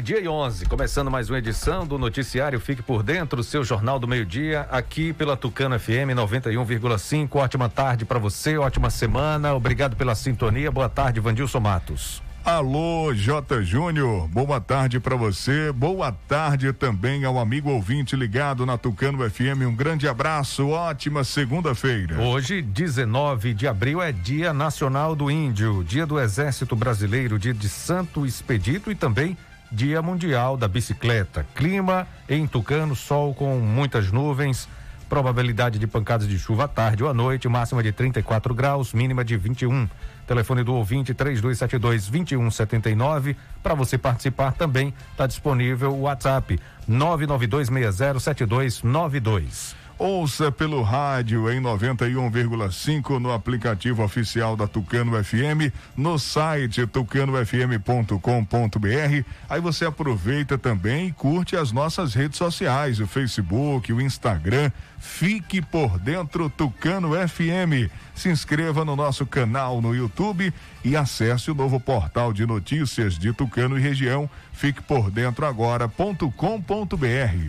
Meio-dia e 11, começando mais uma edição do Noticiário Fique por Dentro, seu jornal do meio-dia, aqui pela Tucano FM 91,5. Ótima tarde para você, ótima semana. Obrigado pela sintonia. Boa tarde, Vandilson Matos. Alô, J. Júnior, boa tarde para você, boa tarde também ao amigo ouvinte ligado na Tucano FM. Um grande abraço, ótima segunda-feira. Hoje, 19 de abril, é Dia Nacional do Índio, Dia do Exército Brasileiro, Dia de Santo Expedito e também Dia Mundial da Bicicleta. Clima em Tucano, sol com muitas nuvens, probabilidade de pancadas de chuva à tarde ou à noite, máxima de 34 graus, mínima de 21. Telefone do ouvinte 3272 2179. Para você participar também está disponível o WhatsApp 992607292. Ouça pelo rádio em 91,5 no aplicativo oficial da Tucano FM, no site tucanofm.com.br. Aí você aproveita também e curte as nossas redes sociais, o Facebook, o Instagram. Fique por dentro Tucano FM. Se inscreva no nosso canal no YouTube e acesse o novo portal de notícias de Tucano e região Fique por dentro agora.com.br.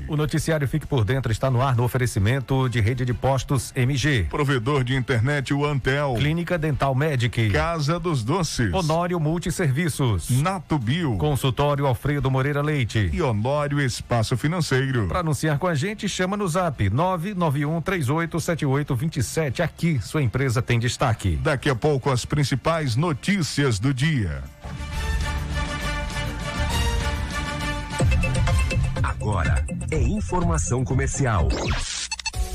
O noticiário Fique por Dentro está no ar no oferecimento de rede de postos MG. Provedor de internet o Antel. Clínica Dental Medic. Casa dos Doces. Honório Multisserviços. Nato Bio. Consultório Alfredo Moreira Leite. E Honório Espaço Financeiro. Para anunciar com a gente, chama no zap 991 387827. Aqui, sua empresa tem destaque. Daqui a pouco as principais notícias do dia. Agora é informação comercial.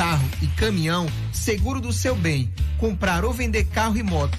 carro e caminhão, seguro do seu bem, comprar ou vender carro e moto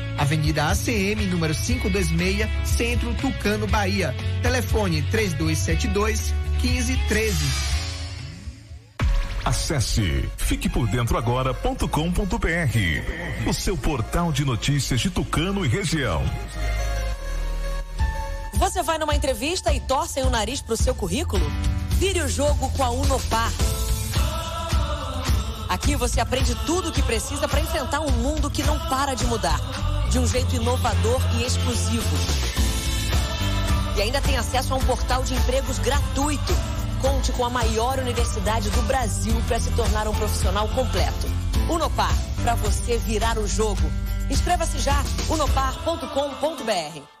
Avenida ACM, número 526, Centro Tucano, Bahia. Telefone 3272 1513. Acesse fiquepordentroagora.com.br, o seu portal de notícias de Tucano e região. Você vai numa entrevista e torcem o nariz pro seu currículo? Vire o jogo com a Unopar. Aqui você aprende tudo o que precisa para enfrentar um mundo que não para de mudar, de um jeito inovador e exclusivo. E ainda tem acesso a um portal de empregos gratuito. Conte com a maior universidade do Brasil para se tornar um profissional completo. Unopar, para você virar o jogo. Inscreva-se já, unopar.com.br.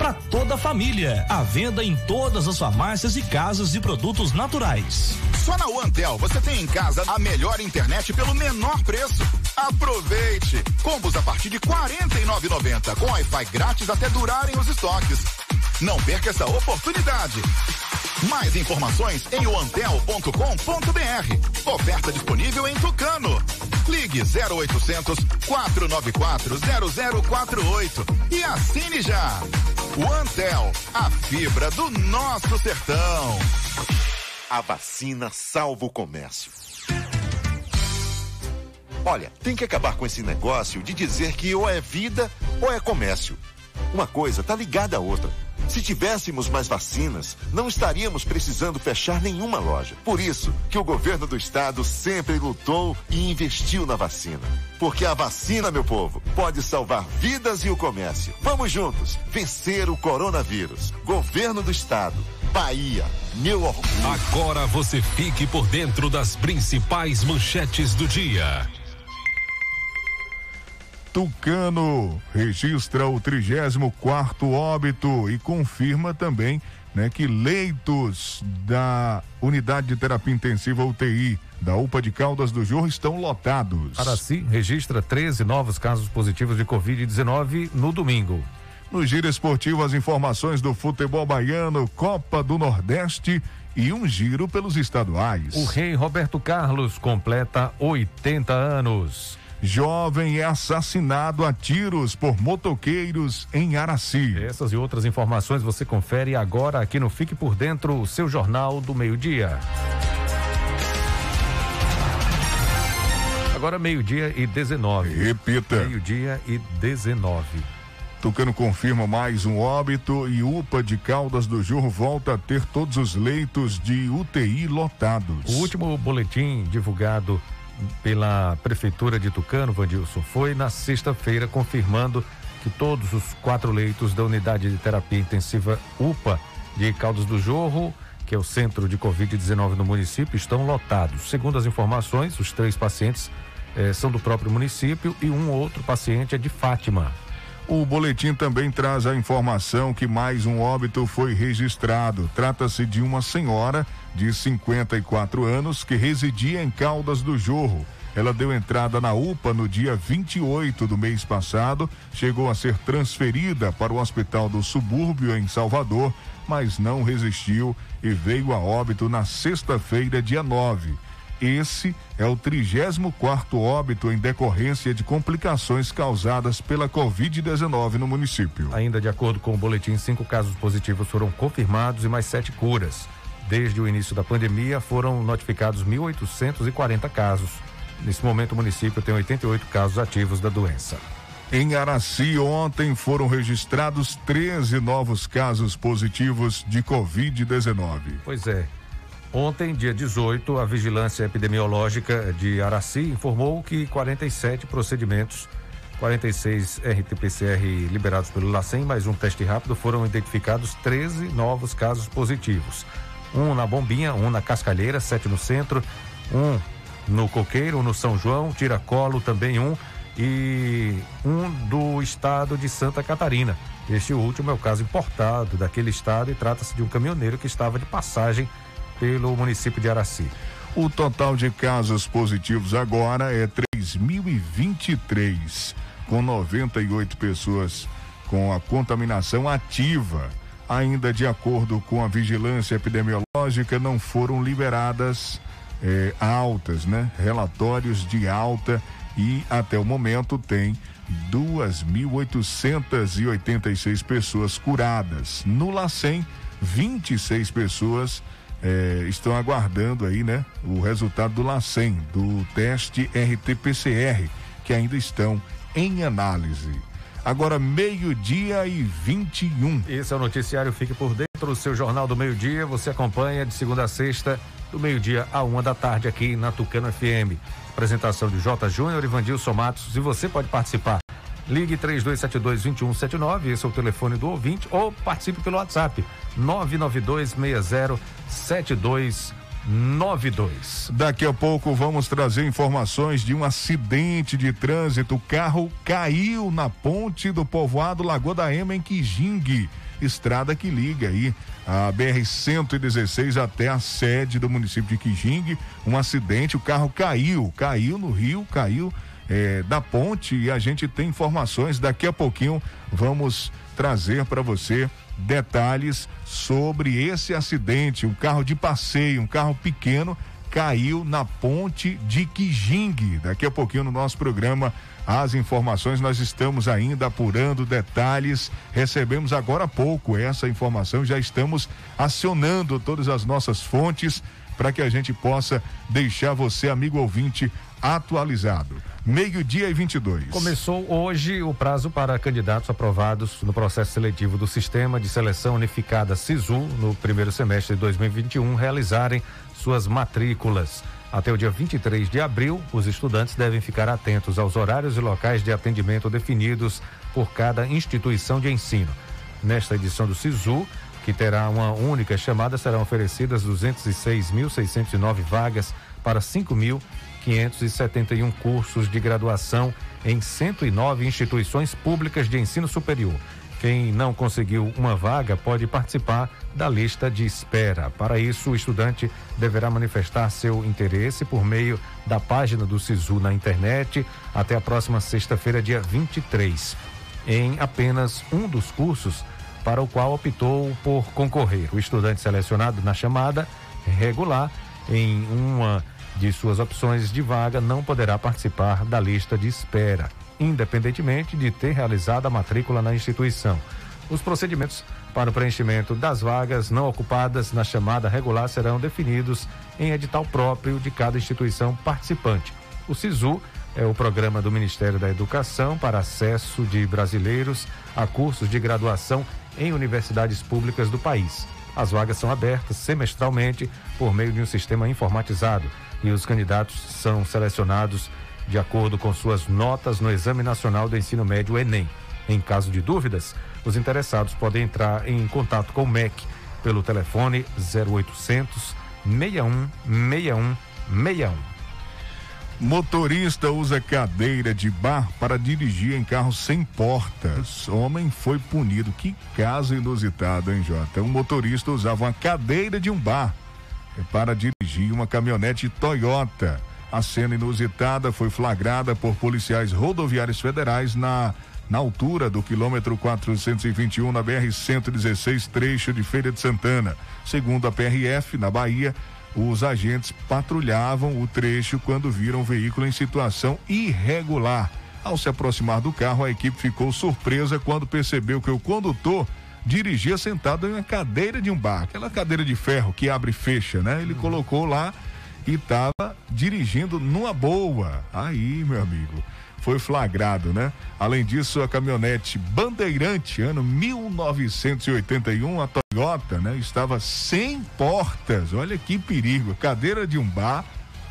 para toda a família. A venda em todas as farmácias e casas de produtos naturais. Só na Antel você tem em casa a melhor internet pelo menor preço. Aproveite! Combos a partir de R$ 49,90 com Wi-Fi grátis até durarem os estoques. Não perca essa oportunidade. Mais informações em oantel.com.br. Oferta disponível em Tucano. Ligue 0800 494 0048 e assine já. O Antel, a fibra do nosso sertão. A vacina salva o comércio. Olha, tem que acabar com esse negócio de dizer que ou é vida ou é comércio. Uma coisa tá ligada à outra. Se tivéssemos mais vacinas, não estaríamos precisando fechar nenhuma loja. Por isso que o governo do estado sempre lutou e investiu na vacina. Porque a vacina, meu povo, pode salvar vidas e o comércio. Vamos juntos vencer o coronavírus. Governo do estado. Bahia, meu orgulho. Agora você fique por dentro das principais manchetes do dia. Tucano registra o 34 óbito e confirma também né, que leitos da unidade de terapia intensiva UTI da UPA de Caldas do Jorro estão lotados. Araci registra 13 novos casos positivos de Covid-19 no domingo. No giro esportivo, as informações do futebol baiano, Copa do Nordeste e um giro pelos estaduais. O rei Roberto Carlos completa 80 anos. Jovem é assassinado a tiros por motoqueiros em Araci. Essas e outras informações você confere agora aqui no Fique por Dentro, o seu Jornal do Meio-Dia. Agora meio-dia e 19. Repita. Meio-dia e 19. Tucano confirma mais um óbito e UPA de Caldas do Jorro volta a ter todos os leitos de UTI lotados. O último boletim divulgado pela Prefeitura de Tucano, Vandilson, foi na sexta-feira confirmando que todos os quatro leitos da unidade de terapia intensiva UPA de Caldas do Jorro, que é o centro de Covid-19 no município, estão lotados. Segundo as informações, os três pacientes eh, são do próprio município e um outro paciente é de Fátima. O boletim também traz a informação que mais um óbito foi registrado. Trata-se de uma senhora de 54 anos que residia em Caldas do Jorro. Ela deu entrada na UPA no dia 28 do mês passado, chegou a ser transferida para o Hospital do Subúrbio em Salvador, mas não resistiu e veio a óbito na sexta-feira, dia 9. Esse é o 34 óbito em decorrência de complicações causadas pela Covid-19 no município. Ainda de acordo com o boletim, cinco casos positivos foram confirmados e mais sete curas. Desde o início da pandemia, foram notificados 1.840 casos. Nesse momento, o município tem 88 casos ativos da doença. Em Araci, ontem foram registrados 13 novos casos positivos de Covid-19. Pois é. Ontem, dia 18, a Vigilância Epidemiológica de Araci informou que 47 procedimentos, 46 RT-PCR liberados pelo LACEN, mais um teste rápido, foram identificados 13 novos casos positivos. Um na Bombinha, um na Cascalheira, sete no centro, um no Coqueiro, um no São João, Tiracolo também um e um do estado de Santa Catarina. Este último é o caso importado daquele estado e trata-se de um caminhoneiro que estava de passagem pelo município de Araci. O total de casos positivos agora é 3.023, com 98 pessoas com a contaminação ativa. Ainda de acordo com a vigilância epidemiológica, não foram liberadas eh, altas, né? Relatórios de alta e até o momento tem 2.886 pessoas curadas. No LACEN, 26 pessoas eh, estão aguardando aí, né? O resultado do LACEN, do teste RT-PCR, que ainda estão em análise. Agora, meio-dia e 21. Esse é o noticiário Fique por Dentro, o seu Jornal do Meio-Dia. Você acompanha de segunda a sexta, do meio-dia a uma da tarde, aqui na Tucano FM. Apresentação de J. Júnior e Vandilson Matos. E você pode participar. Ligue 3272-2179, esse é o telefone do ouvinte, ou participe pelo WhatsApp 992607292. Daqui a pouco vamos trazer informações de um acidente de trânsito. O carro caiu na ponte do povoado Lagoa da Ema, em Quijingue. Estrada que liga aí a BR-116 até a sede do município de Quijingue. Um acidente, o carro caiu, caiu no rio, caiu eh, da ponte e a gente tem informações. Daqui a pouquinho vamos trazer para você detalhes sobre esse acidente. Um carro de passeio, um carro pequeno, caiu na ponte de Quijingue. Daqui a pouquinho no nosso programa as informações, nós estamos ainda apurando detalhes. Recebemos agora há pouco essa informação, já estamos acionando todas as nossas fontes para que a gente possa deixar você, amigo ouvinte, atualizado. Meio-dia e 22. Começou hoje o prazo para candidatos aprovados no processo seletivo do Sistema de Seleção Unificada SISU no primeiro semestre de 2021 realizarem suas matrículas. Até o dia 23 de abril, os estudantes devem ficar atentos aos horários e locais de atendimento definidos por cada instituição de ensino. Nesta edição do SISU, que terá uma única chamada, serão oferecidas 206.609 vagas para 5.571 cursos de graduação em 109 instituições públicas de ensino superior. Quem não conseguiu uma vaga pode participar da lista de espera. Para isso, o estudante deverá manifestar seu interesse por meio da página do SISU na internet até a próxima sexta-feira, dia 23, em apenas um dos cursos para o qual optou por concorrer. O estudante selecionado na chamada regular em uma de suas opções de vaga não poderá participar da lista de espera independentemente de ter realizado a matrícula na instituição. Os procedimentos para o preenchimento das vagas não ocupadas na chamada regular serão definidos em edital próprio de cada instituição participante. O SISU é o programa do Ministério da Educação para acesso de brasileiros a cursos de graduação em universidades públicas do país. As vagas são abertas semestralmente por meio de um sistema informatizado e os candidatos são selecionados de acordo com suas notas no Exame Nacional do Ensino Médio Enem. Em caso de dúvidas, os interessados podem entrar em contato com o MEC pelo telefone 0800 61 61 61. Motorista usa cadeira de bar para dirigir em carro sem portas. Homem foi punido. Que caso inusitado, hein, Jota? Um motorista usava uma cadeira de um bar para dirigir uma caminhonete Toyota. A cena inusitada foi flagrada por policiais rodoviários federais na na altura do quilômetro 421 na BR-116, trecho de Feira de Santana. Segundo a PRF, na Bahia, os agentes patrulhavam o trecho quando viram o veículo em situação irregular. Ao se aproximar do carro, a equipe ficou surpresa quando percebeu que o condutor dirigia sentado em uma cadeira de um bar, aquela cadeira de ferro que abre e fecha, né? Ele colocou lá e estava dirigindo numa boa. Aí, meu amigo, foi flagrado, né? Além disso, a caminhonete Bandeirante, ano 1981, a Toyota, né? Estava sem portas. Olha que perigo. Cadeira de um bar,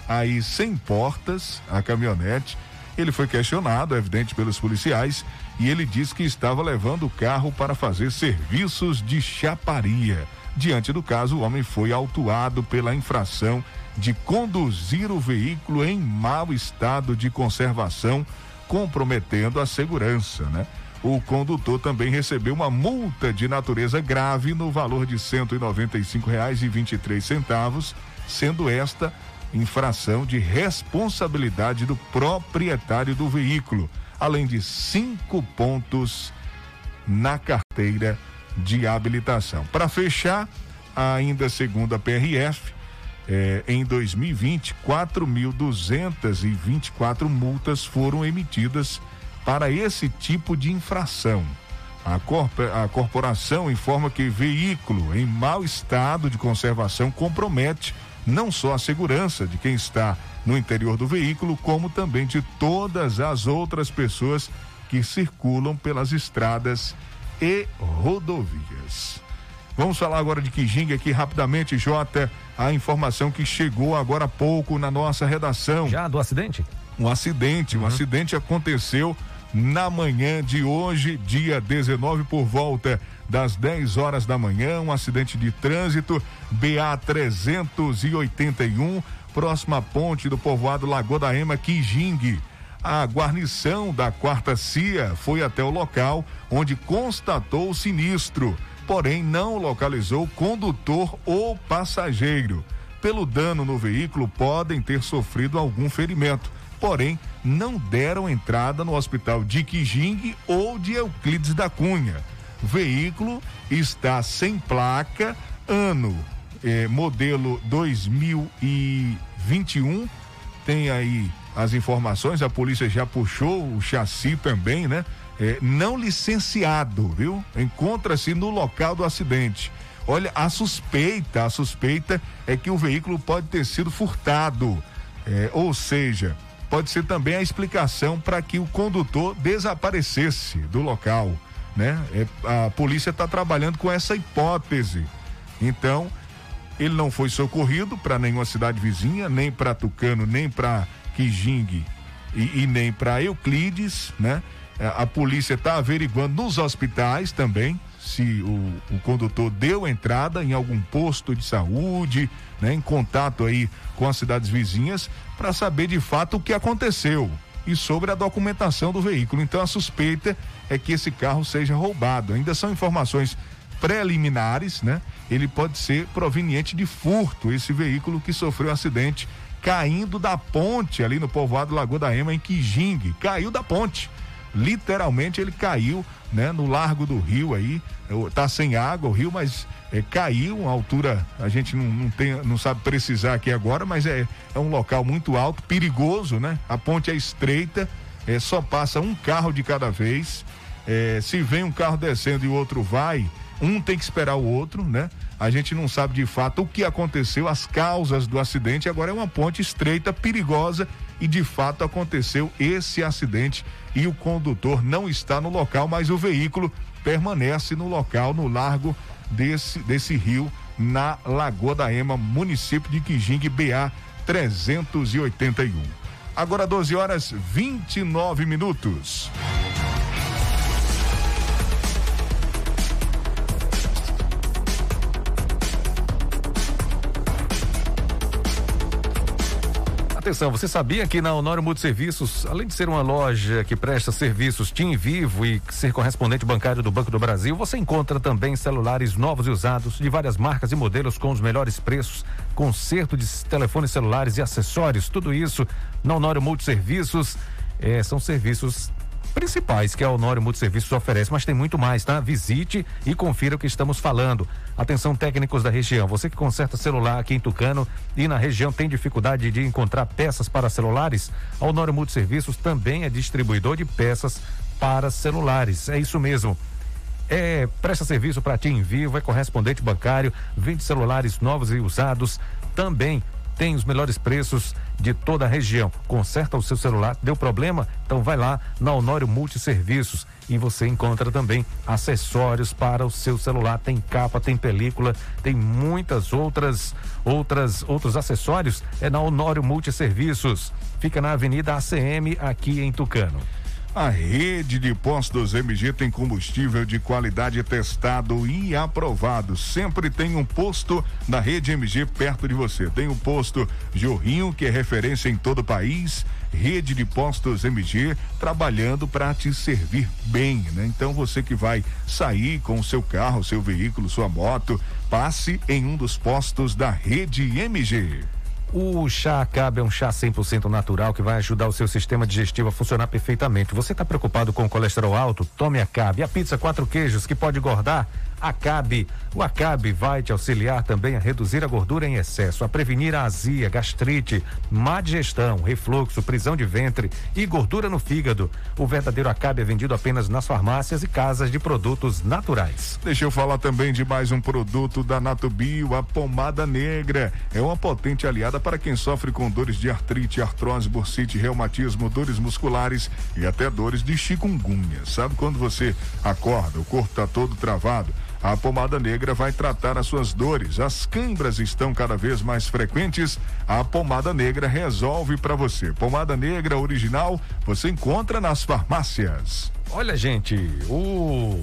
aí sem portas, a caminhonete. Ele foi questionado, é evidente, pelos policiais, e ele disse que estava levando o carro para fazer serviços de chaparia. Diante do caso, o homem foi autuado pela infração de conduzir o veículo em mau estado de conservação, comprometendo a segurança, né? O condutor também recebeu uma multa de natureza grave no valor de R$ 195,23, sendo esta infração de responsabilidade do proprietário do veículo, além de cinco pontos na carteira de habilitação. Para fechar, ainda segundo a PRF, É, em 2020, 4.224 multas foram emitidas para esse tipo de infração. A, corp a corporação informa que veículo em mau estado de conservação compromete não só a segurança de quem está no interior do veículo, como também de todas as outras pessoas que circulam pelas estradas e rodovias. Vamos falar agora de Kijing aqui rapidamente, Jota. A informação que chegou agora há pouco na nossa redação. Já do acidente? Um acidente, um uhum. acidente aconteceu na manhã de hoje, dia 19, por volta das 10 horas da manhã, um acidente de trânsito, BA 381, próxima ponte do povoado Lagoa da Ema, Kijing. A guarnição da quarta CIA foi até o local onde constatou o sinistro porém não localizou condutor ou passageiro. Pelo dano no veículo, podem ter sofrido algum ferimento, porém não deram entrada no hospital de Quijing ou de Euclides da Cunha. Veículo está sem placa, ano eh, modelo 2021. Tem aí as informações, a polícia já puxou o chassi também, né? é, não licenciado, viu? Encontra-se no local do acidente. Olha, a suspeita, a suspeita é que o veículo pode ter sido furtado, é, ou seja, pode ser também a explicação para que o condutor desaparecesse do local, né? É, a polícia está trabalhando com essa hipótese. Então, ele não foi socorrido para nenhuma cidade vizinha, nem para Tucano, nem para Quijing e, e nem para Euclides, né? É, a polícia está averiguando nos hospitais também se o, o, condutor deu entrada em algum posto de saúde, né, em contato aí com as cidades vizinhas, para saber de fato o que aconteceu e sobre a documentação do veículo. Então a suspeita é que esse carro seja roubado. Ainda são informações preliminares, né? Ele pode ser proveniente de furto, esse veículo que sofreu um acidente caindo da ponte ali no povoado Lagoa da Ema, em Quijing. Caiu da ponte literalmente ele caiu, né, no largo do rio aí, tá sem água o rio, mas é, caiu, uma altura, a gente não, não, tem, não sabe precisar aqui agora, mas é, é um local muito alto, perigoso, né? A ponte é estreita, é, só passa um carro de cada vez. É, se vem um carro descendo e o outro vai, um tem que esperar o outro, né? A gente não sabe de fato o que aconteceu, as causas do acidente. Agora é uma ponte estreita, perigosa e de fato aconteceu esse acidente e o condutor não está no local, mas o veículo permanece no local, no largo desse, desse rio, na Lagoa da Ema, município de Quijing, BA 381. Agora 12 horas 29 minutos. Atenção, você sabia que na Honório Multiserviços, além de ser uma loja que presta serviços TIM Vivo e ser correspondente bancário do Banco do Brasil, você encontra também celulares novos e usados de várias marcas e modelos com os melhores preços, conserto de telefones celulares e acessórios, tudo isso na Honório Multiserviços. É, são serviços principais que a Honório Multiserviços oferece, mas tem muito mais, tá? Visite e confira o que estamos falando. Atenção técnicos da região, você que conserta celular aqui em Tucano e na região tem dificuldade de encontrar peças para celulares, a Honório Multiserviços também é distribuidor de peças para celulares. É isso mesmo. É, presta serviço para ti em vivo, é correspondente bancário, vende celulares novos e usados, também tem os melhores preços de toda a região. Conserta o seu celular, deu problema? Então vai lá na Honório Multiserviços e você encontra também acessórios para o seu celular. Tem capa, tem película, tem muitas outras outras outros acessórios. É na Honório Multiserviços. Fica na Avenida ACM aqui em Tucano. A rede de postos MG tem combustível de qualidade testado e aprovado. Sempre tem um posto da rede MG perto de você. Tem o posto Jorrinho, que é referência em todo o país. Rede de postos MG trabalhando para te servir bem, né? Então você que vai sair com o seu carro, seu veículo, sua moto, passe em um dos postos da rede MG. O chá Acabe é um chá 100% natural que vai ajudar o seu sistema digestivo a funcionar perfeitamente. Você está preocupado com o colesterol alto? Tome Acabe. A pizza quatro queijos que pode engordar? Acabe. O Acabe vai te auxiliar também a reduzir a gordura em excesso, a prevenir a azia, gastrite, má digestão, refluxo, prisão de ventre e gordura no fígado. O verdadeiro Acabe é vendido apenas nas farmácias e casas de produtos naturais. Deixa eu falar também de mais um produto da Natubio, a pomada negra. É uma potente aliada para quem sofre com dores de artrite, artrose, bursite, reumatismo, dores musculares e até dores de chikungunya. Sabe quando você acorda, o corpo está todo travado? A pomada negra vai tratar as suas dores. As câimbras estão cada vez mais frequentes. A pomada negra resolve para você. Pomada negra original você encontra nas farmácias. Olha, gente, o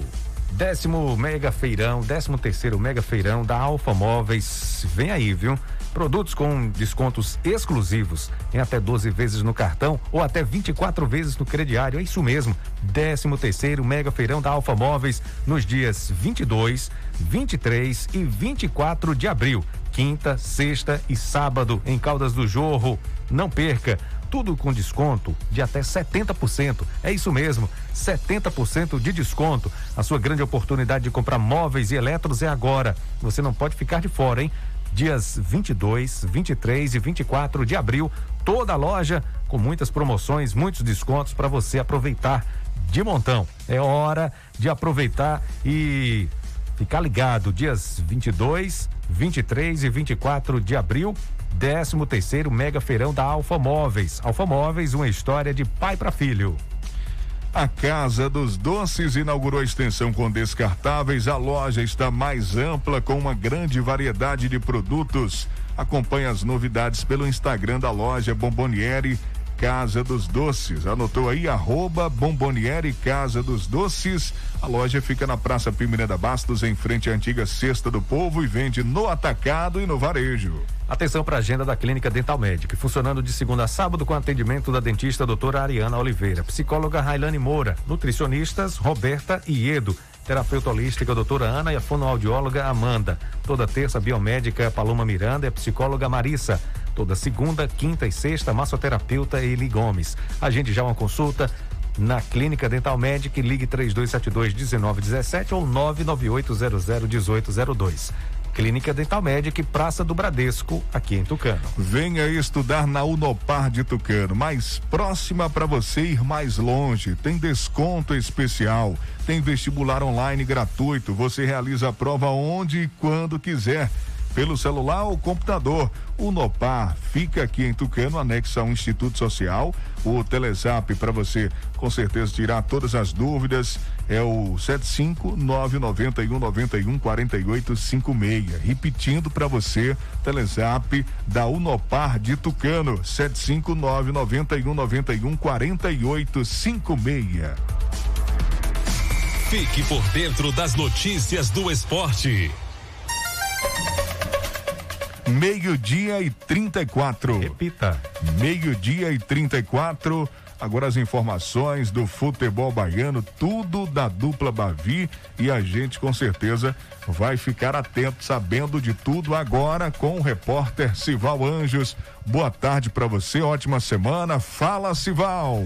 décimo mega feirão, décimo terceiro mega feirão da Alfa Móveis vem aí, viu? Produtos com descontos exclusivos em até 12 vezes no cartão ou até 24 vezes no crediário. É isso mesmo. 13 terceiro Mega Feirão da Alfa Móveis nos dias 22, 23 e 24 de abril. Quinta, sexta e sábado em Caldas do Jorro. Não perca tudo com desconto de até 70%. É isso mesmo, 70% de desconto. A sua grande oportunidade de comprar móveis e eletros é agora. Você não pode ficar de fora, hein? Dias 22, 23 e 24 de abril. Toda a loja com muitas promoções, muitos descontos para você aproveitar de montão. É hora de aproveitar e ficar ligado. Dias 22, 23 e 24 de abril. 13 terceiro Mega Feirão da Alfa Móveis. Alfa Móveis, uma história de pai para filho. A Casa dos Doces inaugurou a extensão com descartáveis. A loja está mais ampla com uma grande variedade de produtos. Acompanhe as novidades pelo Instagram da loja Bomboniere Casa dos Doces. Anotou aí, arroba Casa dos Doces. A loja fica na Praça Pimiranda Bastos, em frente à antiga Cesta do Povo e vende no atacado e no varejo. Atenção para a agenda da Clínica Dental Médica, funcionando de segunda a sábado com atendimento da dentista doutora Ariana Oliveira, psicóloga Railane Moura, nutricionistas Roberta e Edo, terapeuta holística doutora Ana e a fonoaudióloga Amanda. Toda terça, biomédica Paloma Miranda e a psicóloga Marissa. Toda segunda, quinta e sexta, massoterapeuta Eli Gomes. Agende já uma consulta na Clínica Dental Médica ligue 3272 1917 ou 99800 1802. Clínica Dental Médica e Praça do Bradesco, aqui em Tucano. Venha estudar na Unopar de Tucano, mais próxima para você ir mais longe. Tem desconto especial, tem vestibular online gratuito. Você realiza a prova onde e quando quiser pelo celular ou computador. O Nopar fica aqui em Tucano, anexo ao Instituto Social. O Telezap para você com certeza tirar todas as dúvidas é o 75991914856. Repetindo para você, Telezap da Unopar de Tucano, 75991914856. Fique por dentro das notícias do esporte. Meio-dia e 34. Repita. Meio-dia e 34. Agora as informações do futebol baiano, tudo da dupla Bavi e a gente com certeza vai ficar atento, sabendo de tudo agora com o repórter Sival Anjos. Boa tarde para você, ótima semana. Fala, Sival.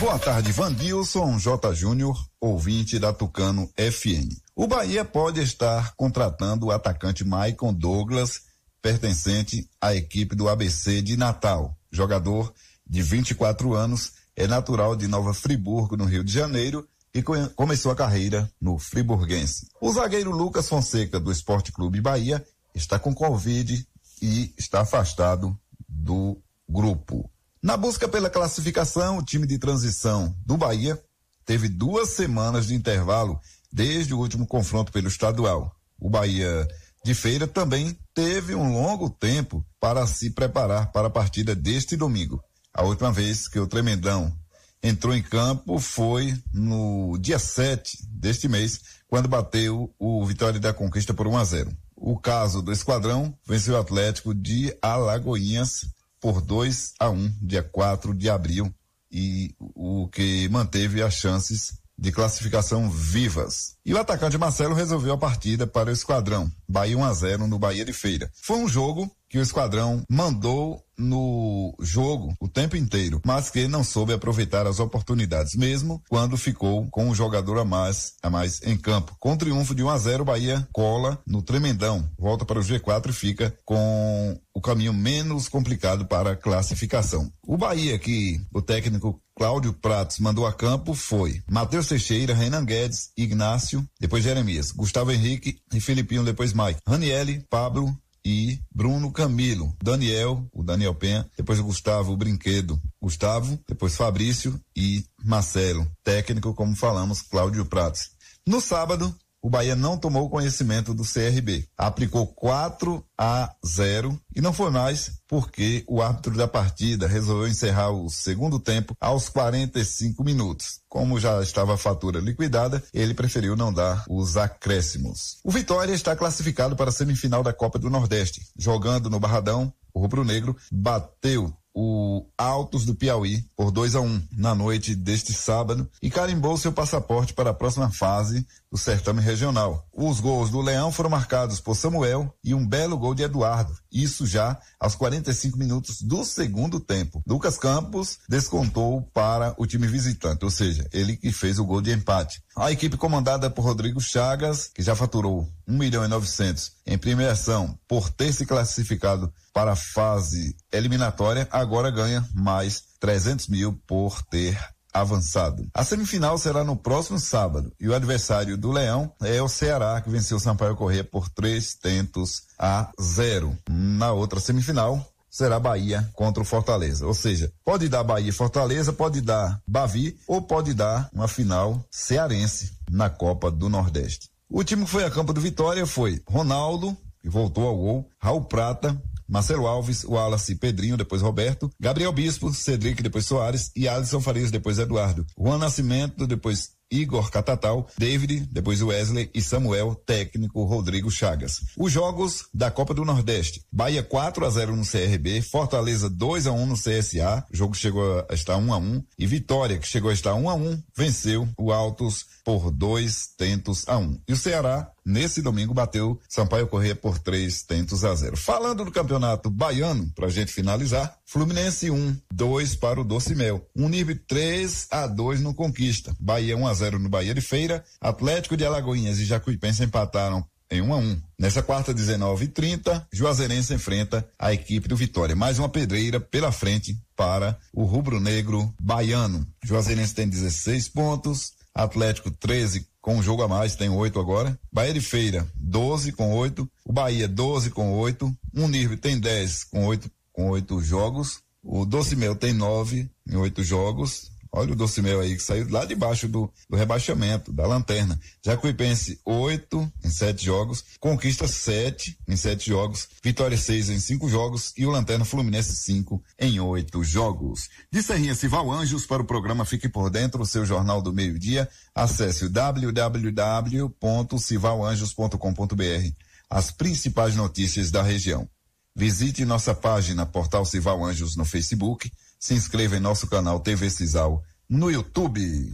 Boa tarde, Vandilson J. Júnior, ouvinte da Tucano FM. O Bahia pode estar contratando o atacante Maicon Douglas pertencente à equipe do ABC de Natal. Jogador de 24 anos, é natural de Nova Friburgo, no Rio de Janeiro, e começou a carreira no Friburguense. O zagueiro Lucas Fonseca, do Esporte Clube Bahia, está com Covid e está afastado do grupo. Na busca pela classificação, o time de transição do Bahia teve duas semanas de intervalo desde o último confronto pelo estadual. O Bahia de feira também teve um longo tempo para se preparar para a partida deste domingo. A última vez que o Tremendão entrou em campo foi no dia 7 deste mês, quando bateu o Vitória da Conquista por 1 a 0. O caso do Esquadrão venceu o Atlético de Alagoinhas por 2 a 1, dia 4 de abril, e o que manteve as chances de classificação vivas. E o atacante Marcelo resolveu a partida para o esquadrão. Bahia 1 a 0 no Bahia de Feira. Foi um jogo que o esquadrão mandou no jogo o tempo inteiro, mas que não soube aproveitar as oportunidades, mesmo quando ficou com um jogador a mais, a mais em campo. Com triunfo de 1 a 0, Bahia cola no tremendão, volta para o G4 e fica com o caminho menos complicado para a classificação. O Bahia, que o técnico Cláudio Pratos mandou a campo foi Matheus Teixeira, Renan Guedes, Ignácio, depois Jeremias, Gustavo Henrique e Filipinho, depois Mike, Raniele, Pablo, e Bruno Camilo, Daniel, o Daniel Penha, depois o Gustavo o Brinquedo, Gustavo, depois Fabrício e Marcelo, técnico, como falamos, Cláudio Prates. No sábado, o Bahia não tomou conhecimento do CRB. Aplicou 4 a 0 e não foi mais porque o árbitro da partida resolveu encerrar o segundo tempo aos 45 minutos. Como já estava a fatura liquidada, ele preferiu não dar os acréscimos. O Vitória está classificado para a semifinal da Copa do Nordeste. Jogando no Barradão, o Rubro Negro bateu o Altos do Piauí por 2 a 1 um, na noite deste sábado e carimbou seu passaporte para a próxima fase do certame regional. Os gols do Leão foram marcados por Samuel e um belo gol de Eduardo. Isso já aos 45 minutos do segundo tempo. Lucas Campos descontou para o time visitante, ou seja, ele que fez o gol de empate. A equipe comandada por Rodrigo Chagas, que já faturou 1 milhão e 900 em premiação por ter se classificado para a fase eliminatória, agora ganha mais 300 mil por ter avançado. A semifinal será no próximo sábado e o adversário do Leão é o Ceará, que venceu o Sampaio Corrêa por três tentos a zero. Na outra semifinal, será Bahia contra o Fortaleza. Ou seja, pode dar Bahia e Fortaleza, pode dar Bavi ou pode dar uma final cearense na Copa do Nordeste. O time que foi a campo do Vitória foi Ronaldo, que voltou ao gol, Raul Prata, Marcelo Alves, Wallace Pedrinho, depois Roberto, Gabriel Bispo, Cedric, depois Soares e Alisson Farias, depois Eduardo. Juan Nascimento, depois Igor Catatal, David, depois Wesley e Samuel, técnico Rodrigo Chagas. Os jogos da Copa do Nordeste. Bahia 4 a 0 no CRB, Fortaleza 2 a 1 no CSA, o jogo chegou a estar 1 a 1 e Vitória, que chegou a estar 1 a 1, venceu o Altos por dois tentos a um. E o Ceará, nesse domingo, bateu Sampaio Corrêa por três tentos a zero. Falando do campeonato baiano, pra gente finalizar, Fluminense 1, um, 2 para o Doce Mel. Unirbe 3 a 2 no Conquista. Bahia 1 um a 0 no Bahia de Feira. Atlético de Alagoinhas e Jacuipense empataram em 1 um a 1. Nessa quarta, 19 e 30, Juazeirense enfrenta a equipe do Vitória. Mais uma pedreira pela frente para o rubro-negro baiano. Juazeirense tem 16 pontos, Atlético 13 com um jogo a mais, tem oito agora. Bahia de Feira 12 com oito. O Bahia 12 com oito. Unirve tem 10 com oito com jogos. O Doce Mel tem nove em oito jogos. Olha o doce mel aí que saiu lá debaixo do, do rebaixamento, da lanterna. Jacuipense, oito em sete jogos. Conquista sete em sete jogos. Vitória seis em cinco jogos. E o Lanterna Fluminense cinco em oito jogos. De Serrinha Cival Anjos para o programa Fique por Dentro, o seu jornal do meio-dia. Acesse www.civalanjos.com.br. As principais notícias da região. Visite nossa página Portal Cival Anjos no Facebook se inscreva em nosso canal TV Cisal no YouTube.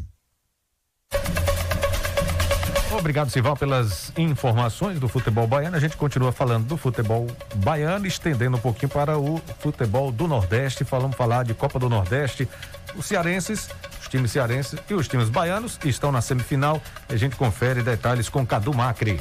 Obrigado, Sival, pelas informações do futebol baiano. A gente continua falando do futebol baiano, estendendo um pouquinho para o futebol do Nordeste. Falamos falar de Copa do Nordeste. Os cearenses, os times cearenses e os times baianos estão na semifinal. A gente confere detalhes com Cadu Macri.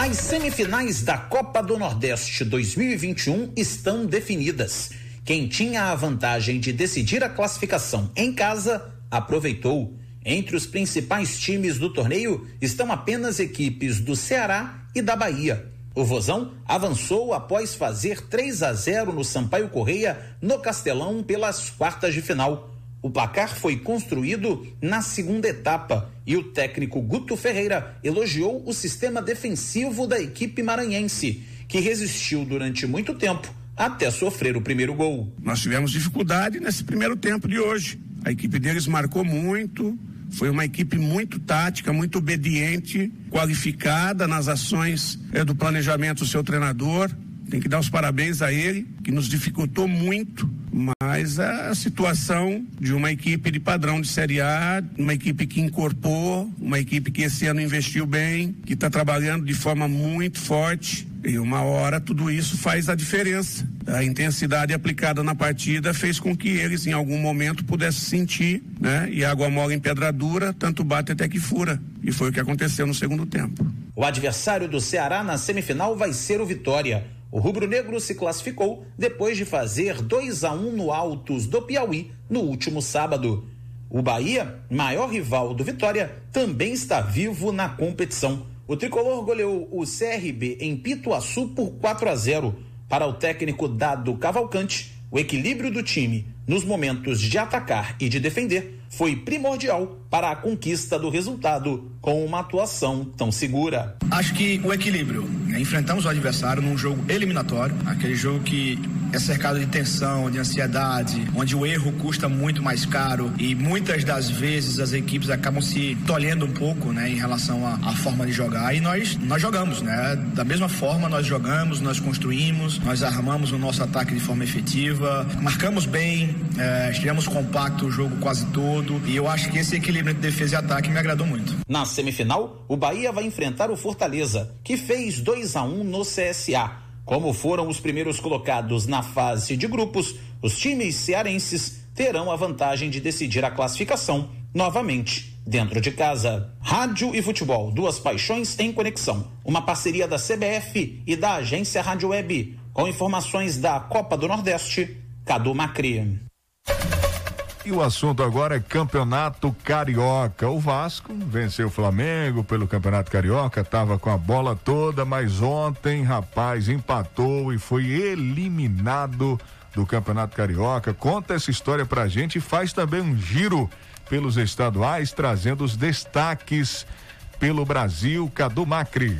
As semifinais da Copa do Nordeste 2021 estão definidas. Quem tinha a vantagem de decidir a classificação em casa, aproveitou. Entre os principais times do torneio estão apenas equipes do Ceará e da Bahia. O Vozão avançou após fazer 3 a 0 no Sampaio Correia, no Castelão, pelas quartas de final. O placar foi construído na segunda etapa e o técnico Guto Ferreira elogiou o sistema defensivo da equipe maranhense, que resistiu durante muito tempo até sofrer o primeiro gol. Nós tivemos dificuldade nesse primeiro tempo de hoje. A equipe deles marcou muito, foi uma equipe muito tática, muito obediente, qualificada nas ações é, do planejamento do seu treinador. Tem que dar os parabéns a ele, que nos dificultou muito, mas a situação de uma equipe de padrão de Série A, uma equipe que incorporou, uma equipe que esse ano investiu bem, que está trabalhando de forma muito forte, e uma hora tudo isso faz a diferença. A intensidade aplicada na partida fez com que eles em algum momento pudessem sentir, né? E água mole em pedra dura, tanto bate até que fura. E foi o que aconteceu no segundo tempo. O adversário do Ceará na semifinal vai ser o Vitória. O rubro-negro se classificou depois de fazer 2 a 1 um no Altos do Piauí no último sábado. O Bahia, maior rival do Vitória, também está vivo na competição. O tricolor goleou o CRB em Pituaçu por 4 a 0. Para o técnico Dado Cavalcante, o equilíbrio do time nos momentos de atacar e de defender foi primordial para a conquista do resultado com uma atuação tão segura. Acho que o equilíbrio. Né? Enfrentamos o adversário num jogo eliminatório, aquele jogo que é cercado de tensão, de ansiedade, onde o erro custa muito mais caro e muitas das vezes as equipes acabam se tolhendo um pouco, né, em relação à, forma de jogar. E nós nós jogamos, né? Da mesma forma nós jogamos, nós construímos, nós armamos o nosso ataque de forma efetiva, marcamos bem, é, estivemos compacto o jogo quase todo e eu acho que esse equilíbrio entre defesa e ataque me agradou muito. Na semifinal, o Bahia vai enfrentar o Fortaleza, que fez 2 a 1 um no CSA. Como foram os primeiros colocados na fase de grupos, os times cearenses terão a vantagem de decidir a classificação novamente dentro de casa. Rádio e futebol, duas paixões em conexão. Uma parceria da CBF e da agência Rádio Web, com informações da Copa do Nordeste, Cadu Macri. E o assunto agora é Campeonato Carioca. O Vasco venceu o Flamengo pelo Campeonato Carioca, estava com a bola toda, mas ontem, rapaz, empatou e foi eliminado do Campeonato Carioca. Conta essa história pra gente e faz também um giro pelos estaduais, trazendo os destaques pelo Brasil. Cadu Macri.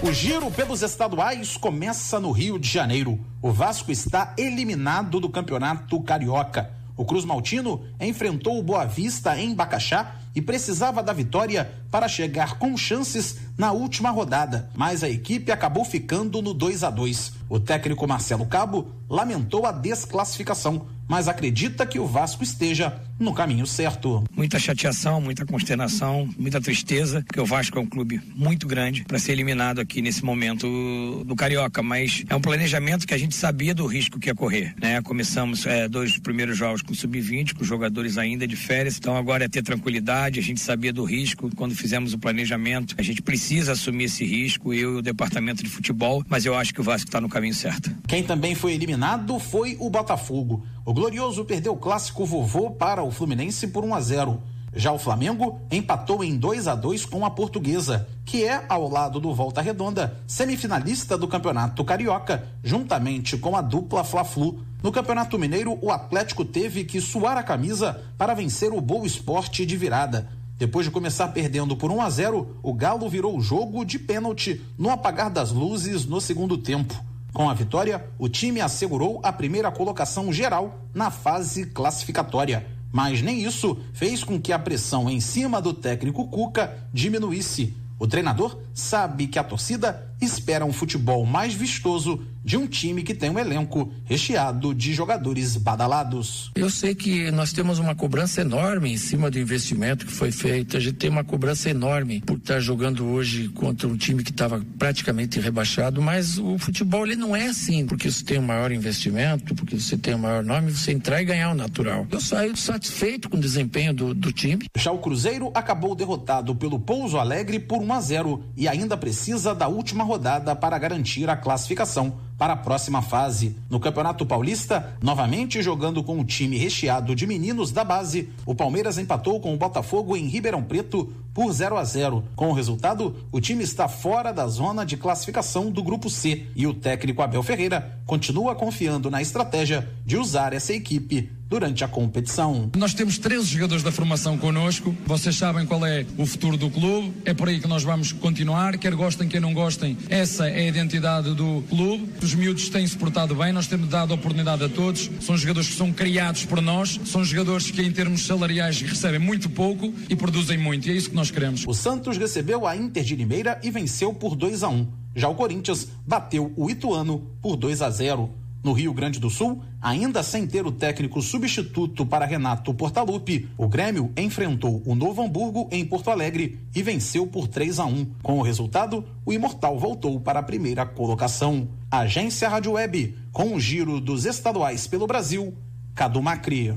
O giro pelos estaduais começa no Rio de Janeiro. O Vasco está eliminado do Campeonato Carioca. O Cruz Maltino enfrentou o Boa Vista em Bacaxá e precisava da vitória para chegar com chances na última rodada, mas a equipe acabou ficando no 2 a 2. O técnico Marcelo Cabo lamentou a desclassificação, mas acredita que o Vasco esteja no caminho certo. Muita chateação, muita consternação, muita tristeza, porque o Vasco é um clube muito grande para ser eliminado aqui nesse momento do Carioca, mas é um planejamento que a gente sabia do risco que ia correr, né? Começamos é, dois primeiros jogos com sub-20, com jogadores ainda de férias, então agora é ter tranquilidade, a gente sabia do risco quando fizemos o planejamento, a gente precisa assumir esse risco, eu e o departamento de futebol, mas eu acho que o Vasco está no caminho certo. Quem também foi eliminado foi o Botafogo. O Glorioso perdeu o clássico vovô para o Fluminense por 1 a 0. Já o Flamengo empatou em 2 a 2 com a Portuguesa, que é, ao lado do Volta Redonda, semifinalista do Campeonato Carioca, juntamente com a dupla Fla-Flu. No Campeonato Mineiro, o Atlético teve que suar a camisa para vencer o Boa Esporte de virada. Depois de começar perdendo por 1 a 0, o Galo virou o jogo de pênalti no apagar das luzes no segundo tempo. Com a vitória, o time assegurou a primeira colocação geral na fase classificatória. Mas nem isso fez com que a pressão em cima do técnico Cuca diminuísse. O treinador sabe que a torcida espera um futebol mais vistoso de um time que tem um elenco recheado de jogadores badalados. Eu sei que nós temos uma cobrança enorme em cima do investimento que foi feito. A gente tem uma cobrança enorme por estar jogando hoje contra um time que estava praticamente rebaixado, mas o futebol ele não é assim, porque você tem um maior investimento, porque você tem um maior nome, você entrar e ganhar o natural. Eu saio satisfeito com o desempenho do, do time. Já o Cruzeiro acabou derrotado pelo Pouso Alegre por 1 a 0 e ainda precisa da última rodada para garantir a classificação para a próxima fase. No Campeonato Paulista, novamente jogando com o time recheado de meninos da base, o Palmeiras empatou com o Botafogo em Ribeirão Preto por 0 a 0. Com o resultado, o time está fora da zona de classificação do grupo C e o técnico Abel Ferreira continua confiando na estratégia de usar essa equipe durante a competição. Nós temos 13 jogadores da formação conosco. Vocês sabem qual é o futuro do clube. É por aí que nós vamos continuar. Quer gostem, quer não gostem, essa é a identidade do clube. Os miúdos têm se portado bem. Nós temos dado oportunidade a todos. São jogadores que são criados por nós. São jogadores que, em termos salariais, recebem muito pouco e produzem muito. E é isso que nós queremos. O Santos recebeu a Inter de Limeira e venceu por 2 a 1. Já o Corinthians bateu o Ituano por 2 a 0. No Rio Grande do Sul, ainda sem ter o técnico substituto para Renato Portaluppi, o Grêmio enfrentou o Novo Hamburgo em Porto Alegre e venceu por 3 a 1. Com o resultado, o Imortal voltou para a primeira colocação. Agência Rádio Web, com o giro dos estaduais pelo Brasil, Cadu Macri.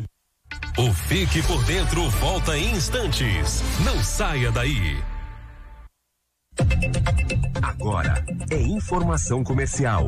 O Fique por Dentro volta em instantes. Não saia daí. Agora é informação comercial.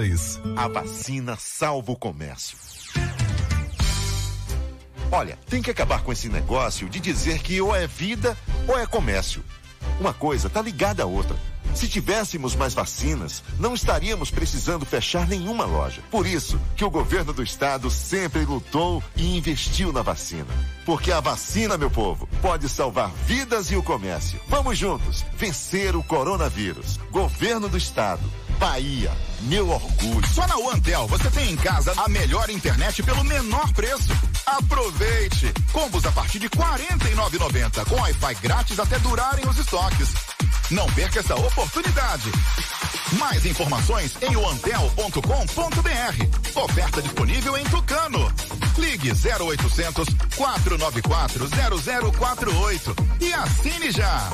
A vacina salva o comércio. Olha, tem que acabar com esse negócio de dizer que ou é vida ou é comércio. Uma coisa tá ligada à outra. Se tivéssemos mais vacinas, não estaríamos precisando fechar nenhuma loja. Por isso que o governo do estado sempre lutou e investiu na vacina. Porque a vacina, meu povo, pode salvar vidas e o comércio. Vamos juntos vencer o coronavírus. Governo do estado. Bahia, meu orgulho. Só na OneTel você tem em casa a melhor internet pelo menor preço. Aproveite! Combos a partir de R$ 49,90 com Wi-Fi grátis até durarem os estoques. Não perca essa oportunidade. Mais informações em oantel.com.br. Oferta disponível em Tucano. Ligue 0800 494 0048 e assine já.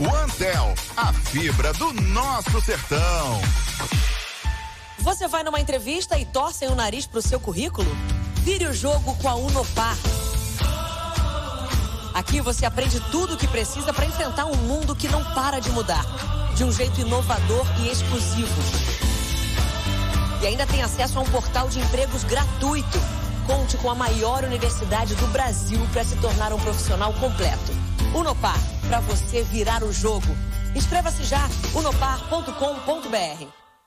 OneTel, a fibra do nosso sertão. Você vai numa entrevista e torcem o nariz pro seu currículo? Vire o jogo com a Unopar. Aqui você aprende tudo o que precisa para enfrentar um mundo que não para de mudar, de um jeito inovador e exclusivo. E ainda tem acesso a um portal de empregos gratuito. Conte com a maior universidade do Brasil para se tornar um profissional completo. Unopar, para você virar o jogo. Inscreva-se já, unopar.com.br.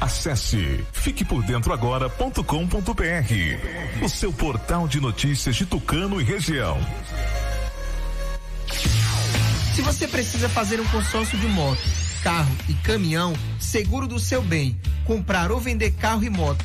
Acesse fiquepordentroagora.com.br, o seu portal de notícias de Tucano e região. Se você precisa fazer um consórcio de moto, carro e caminhão, seguro do seu bem, comprar ou vender carro e moto,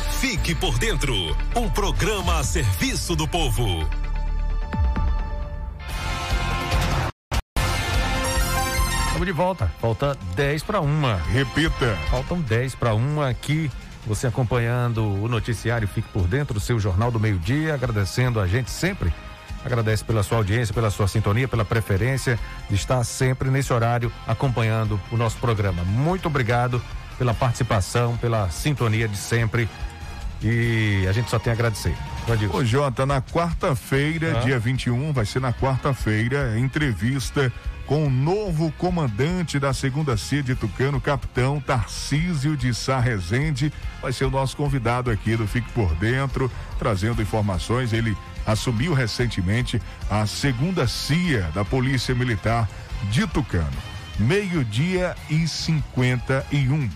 Fique por Dentro um programa a serviço do povo. Estamos de volta. Falta 10 para uma. Repita. Faltam 10 para uma aqui. Você acompanhando o noticiário Fique por Dentro, o seu Jornal do Meio-Dia, agradecendo a gente sempre agradece pela sua audiência, pela sua sintonia, pela preferência de estar sempre nesse horário acompanhando o nosso programa. Muito obrigado pela participação, pela sintonia de sempre. E a gente só tem a agradecer. Ô Jota, na quarta-feira, ah. dia 21, vai ser na quarta-feira, entrevista com o novo comandante da segunda C de Tucano, capitão Tarcísio de Sá Rezende. Vai ser o nosso convidado aqui do Fique por Dentro, trazendo informações. Ele assumiu recentemente a segunda CIA da Polícia Militar de Tucano. Meio-dia e 51.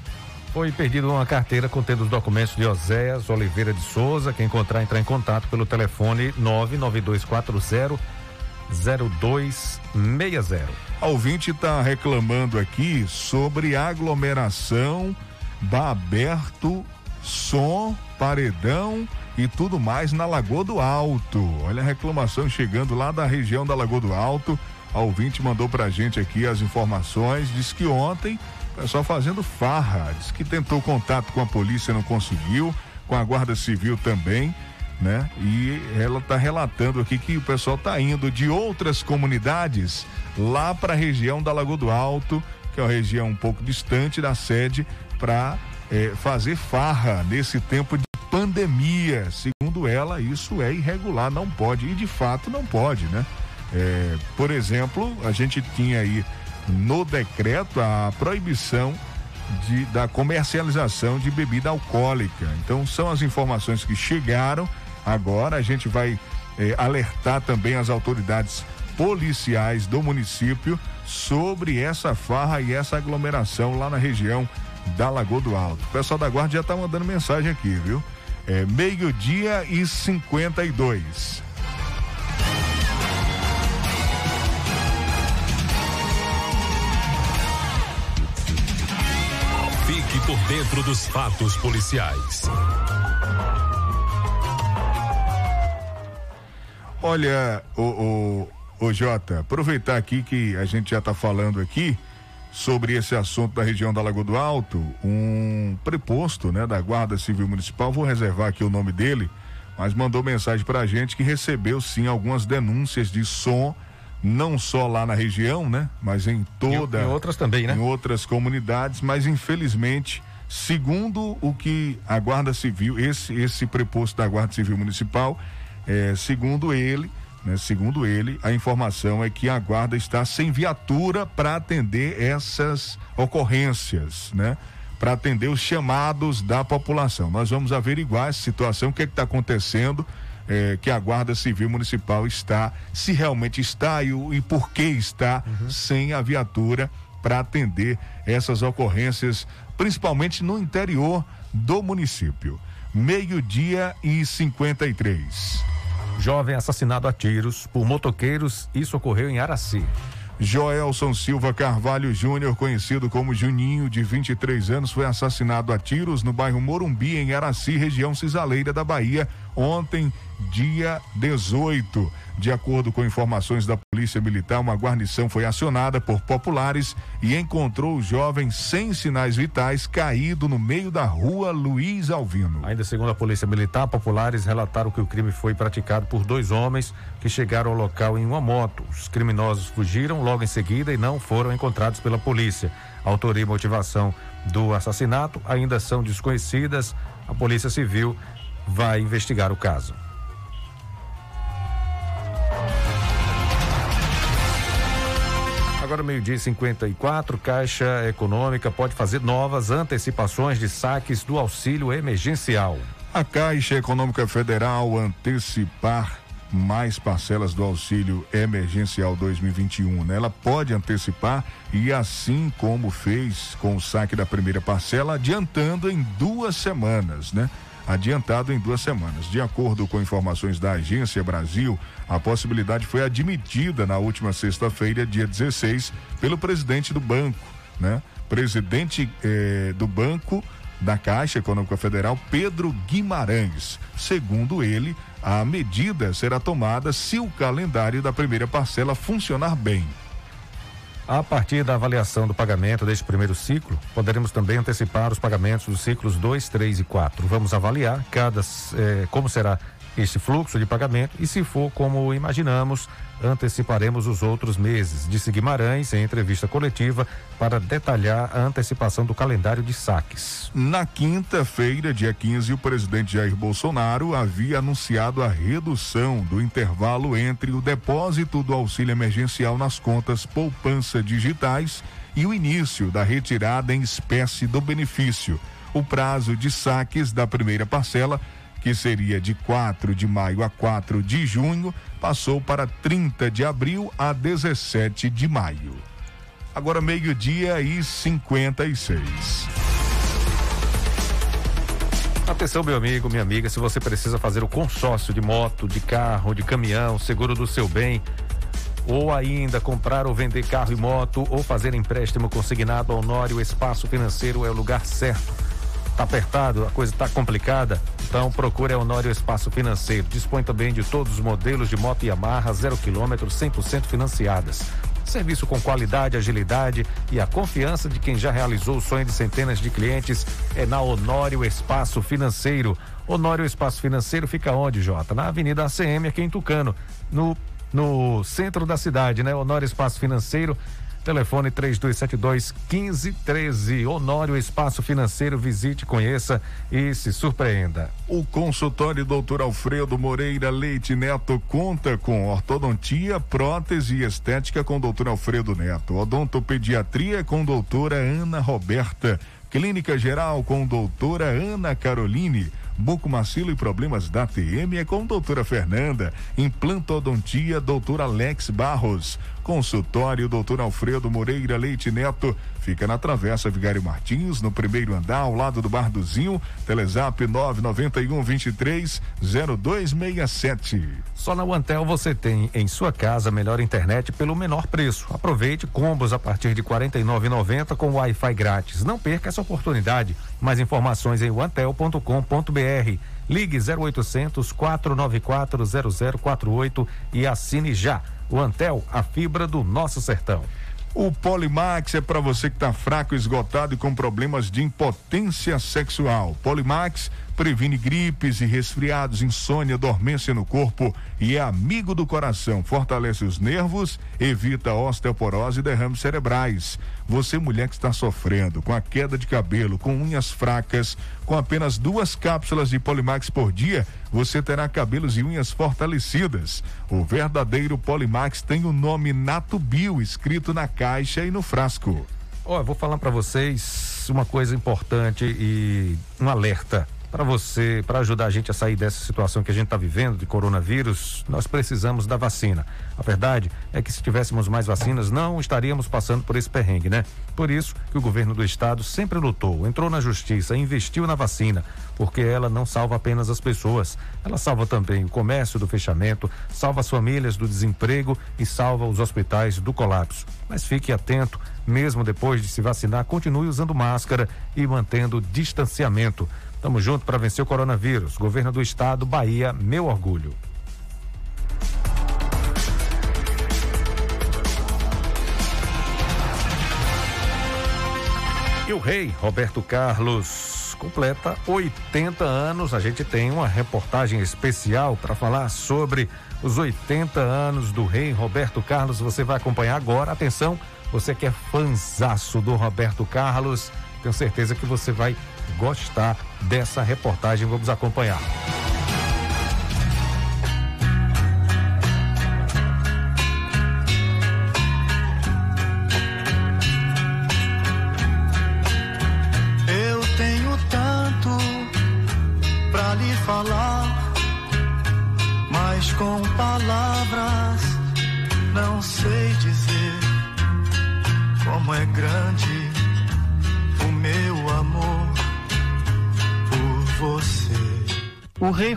Foi perdida uma carteira contendo os documentos de Oséias Oliveira de Souza. Quem encontrar, entrar em contato pelo telefone 99240 0260. A ouvinte está reclamando aqui sobre aglomeração, bar aberto, som, paredão e tudo mais na Lagoa do Alto. Olha a reclamação chegando lá da região da Lagoa do Alto. A ouvinte mandou pra gente aqui as informações, diz que ontem pessoal fazendo farra. Diz que tentou contato com a polícia, não conseguiu, com a Guarda Civil também, né? E ela está relatando aqui que o pessoal está indo de outras comunidades lá para a região da Lagoa do Alto, que é uma região um pouco distante da sede, para é, fazer farra nesse tempo de pandemia. Segundo ela, isso é irregular, não pode, e de fato não pode, né? É, por exemplo, a gente tinha aí no decreto a proibição de, da comercialização de bebida alcoólica. Então, são as informações que chegaram. Agora, a gente vai eh, alertar também as autoridades policiais do município sobre essa farra e essa aglomeração lá na região da Lagoa do Alto. O pessoal da guarda já está mandando mensagem aqui, viu? É meio-dia e 52. Fique por dentro dos fatos policiais. Olha, o, o, o Jota, aproveitar aqui que a gente já está falando aqui sobre esse assunto da região da Lagoa do Alto, um preposto, né, da Guarda Civil Municipal, vou reservar aqui o nome dele, mas mandou mensagem para a gente que recebeu sim algumas denúncias de som não só lá na região, né? Mas em toda. Em, em outras também, né? Em outras comunidades, mas infelizmente, segundo o que a Guarda Civil, esse, esse preposto da Guarda Civil Municipal, é, segundo ele, né, segundo ele, a informação é que a guarda está sem viatura para atender essas ocorrências, né? Para atender os chamados da população. Nós vamos averiguar essa situação, o que é está acontecendo é, que a Guarda Civil Municipal está, se realmente está e, e por que está uhum. sem a viatura para atender essas ocorrências, principalmente no interior do município. Meio-dia e 53. Jovem assassinado a tiros por motoqueiros, isso ocorreu em Araci. Joelson Silva Carvalho Júnior, conhecido como Juninho, de 23 anos, foi assassinado a tiros no bairro Morumbi, em Araci, região cisaleira da Bahia, ontem, dia 18. De acordo com informações da Polícia Militar, uma guarnição foi acionada por populares e encontrou o jovem sem sinais vitais caído no meio da rua Luiz Alvino. Ainda segundo a Polícia Militar, populares relataram que o crime foi praticado por dois homens que chegaram ao local em uma moto. Os criminosos fugiram logo em seguida e não foram encontrados pela polícia. A autoria e motivação do assassinato ainda são desconhecidas. A Polícia Civil vai investigar o caso. Agora, meio-dia e 54, Caixa Econômica pode fazer novas antecipações de saques do auxílio emergencial. A Caixa Econômica Federal antecipar mais parcelas do auxílio emergencial 2021. Né? Ela pode antecipar e assim como fez com o saque da primeira parcela, adiantando em duas semanas, né? Adiantado em duas semanas. De acordo com informações da Agência Brasil, a possibilidade foi admitida na última sexta-feira, dia 16, pelo presidente do banco, né? Presidente eh, do banco da Caixa Econômica Federal, Pedro Guimarães. Segundo ele, a medida será tomada se o calendário da primeira parcela funcionar bem. A partir da avaliação do pagamento deste primeiro ciclo, poderemos também antecipar os pagamentos dos ciclos 2, 3 e 4. Vamos avaliar cada eh, como será esse fluxo de pagamento e, se for como imaginamos, anteciparemos os outros meses, disse Guimarães em entrevista coletiva para detalhar a antecipação do calendário de saques. Na quinta-feira, dia 15, o presidente Jair Bolsonaro havia anunciado a redução do intervalo entre o depósito do auxílio emergencial nas contas poupança digitais e o início da retirada em espécie do benefício. O prazo de saques da primeira parcela que seria de 4 de maio a 4 de junho, passou para 30 de abril a 17 de maio. Agora, meio-dia e 56. Atenção, meu amigo, minha amiga, se você precisa fazer o consórcio de moto, de carro, de caminhão, seguro do seu bem, ou ainda comprar ou vender carro e moto, ou fazer empréstimo consignado ao Honório Espaço Financeiro é o lugar certo Tá apertado, a coisa tá complicada? Então procure a Honório Espaço Financeiro. Dispõe também de todos os modelos de moto Yamaha, zero quilômetro, 100% financiadas. Serviço com qualidade, agilidade e a confiança de quem já realizou o sonho de centenas de clientes é na Honório Espaço Financeiro. Honório Espaço Financeiro fica onde, Jota? Na Avenida ACM, aqui em Tucano, no, no centro da cidade, né? Honório Espaço Financeiro Telefone 3272 1513. Honório Espaço Financeiro. Visite, conheça e se surpreenda. O consultório Doutor Alfredo Moreira Leite Neto conta com ortodontia, prótese e estética com Doutor Alfredo Neto. Odontopediatria com doutora Ana Roberta. Clínica Geral com doutora Ana Caroline bucomacilo e problemas da TM é com doutora Fernanda. Implantodontia, doutor Alex Barros. Consultório doutor Alfredo Moreira Leite Neto. Fica na Travessa Vigário Martins, no primeiro andar, ao lado do Barduzinho. Telezap 991 23 0267. Só na Antel você tem em sua casa melhor internet pelo menor preço. Aproveite combos a partir de R$ 49,90 com Wi-Fi grátis. Não perca essa oportunidade. Mais informações em antel.com.br. Ligue 0800 494 0048 e assine já. O Antel, a fibra do nosso sertão. O Polimax é para você que está fraco, esgotado e com problemas de impotência sexual. Polimax previne gripes e resfriados, insônia, dormência no corpo e é amigo do coração. Fortalece os nervos, evita osteoporose e derrames cerebrais. Você, mulher que está sofrendo com a queda de cabelo, com unhas fracas, com apenas duas cápsulas de Polimax por dia, você terá cabelos e unhas fortalecidas. O verdadeiro Polimax tem o nome Nato Bio escrito na caixa e no frasco. Ó, oh, vou falar para vocês uma coisa importante e um alerta para você, para ajudar a gente a sair dessa situação que a gente está vivendo de coronavírus, nós precisamos da vacina. A verdade é que se tivéssemos mais vacinas, não estaríamos passando por esse perrengue, né? Por isso que o governo do estado sempre lutou, entrou na justiça, investiu na vacina, porque ela não salva apenas as pessoas, ela salva também o comércio do fechamento, salva as famílias do desemprego e salva os hospitais do colapso. Mas fique atento, mesmo depois de se vacinar, continue usando máscara e mantendo distanciamento. Tamo junto para vencer o coronavírus. Governo do Estado, Bahia, meu orgulho. E o rei Roberto Carlos completa 80 anos. A gente tem uma reportagem especial para falar sobre os 80 anos do rei Roberto Carlos. Você vai acompanhar agora. Atenção, você que é fanzaço do Roberto Carlos, tenho certeza que você vai gostar dessa reportagem. Vamos acompanhar.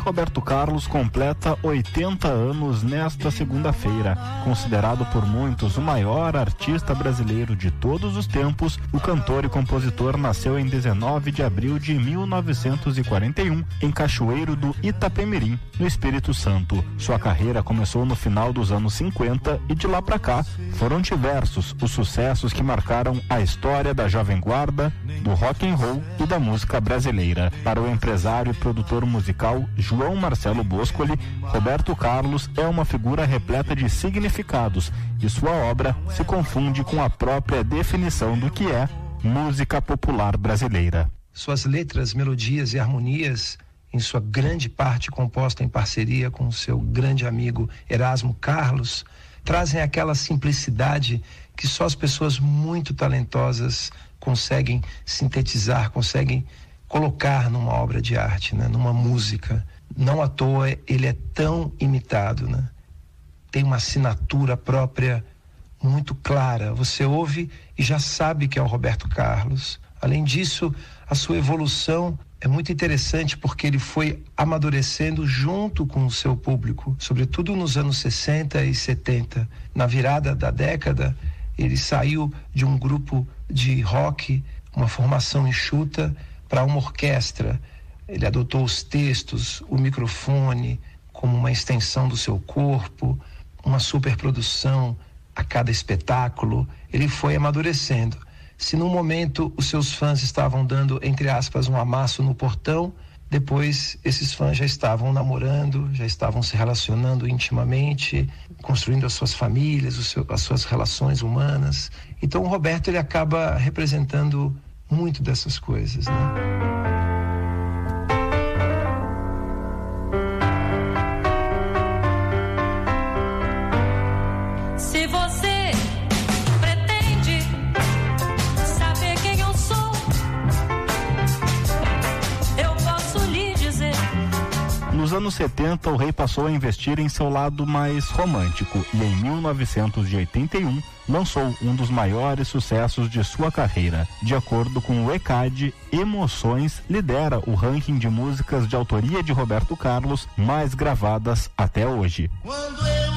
Roberto Carlos completa 80 anos nesta segunda-feira. Considerado por muitos o maior artista brasileiro de todos os tempos, o cantor e compositor nasceu em 19 de abril de 1941 em Cachoeiro do Itapemirim, no Espírito Santo. Sua carreira começou no final dos anos 50 e de lá para cá foram diversos os sucessos que marcaram a história da jovem guarda, do rock and roll e da música brasileira. Para o empresário e produtor musical musical João Marcelo Boscoli, Roberto Carlos é uma figura repleta de significados e sua obra se confunde com a própria definição do que é música popular brasileira. Suas letras, melodias e harmonias, em sua grande parte composta em parceria com seu grande amigo Erasmo Carlos, trazem aquela simplicidade que só as pessoas muito talentosas conseguem sintetizar, conseguem colocar numa obra de arte, né? numa música. Não à toa ele é tão imitado, né? Tem uma assinatura própria muito clara. Você ouve e já sabe que é o Roberto Carlos. Além disso, a sua evolução é muito interessante porque ele foi amadurecendo junto com o seu público, sobretudo nos anos 60 e 70. Na virada da década, ele saiu de um grupo de rock, uma formação enxuta, para uma orquestra. Ele adotou os textos, o microfone como uma extensão do seu corpo, uma superprodução a cada espetáculo. Ele foi amadurecendo. Se num momento os seus fãs estavam dando, entre aspas, um amasso no portão, depois esses fãs já estavam namorando, já estavam se relacionando intimamente, construindo as suas famílias, seu, as suas relações humanas. Então o Roberto ele acaba representando muito dessas coisas, né? Anos 70, o rei passou a investir em seu lado mais romântico e em 1981 lançou um dos maiores sucessos de sua carreira. De acordo com o ECAD, Emoções lidera o ranking de músicas de autoria de Roberto Carlos mais gravadas até hoje. Quando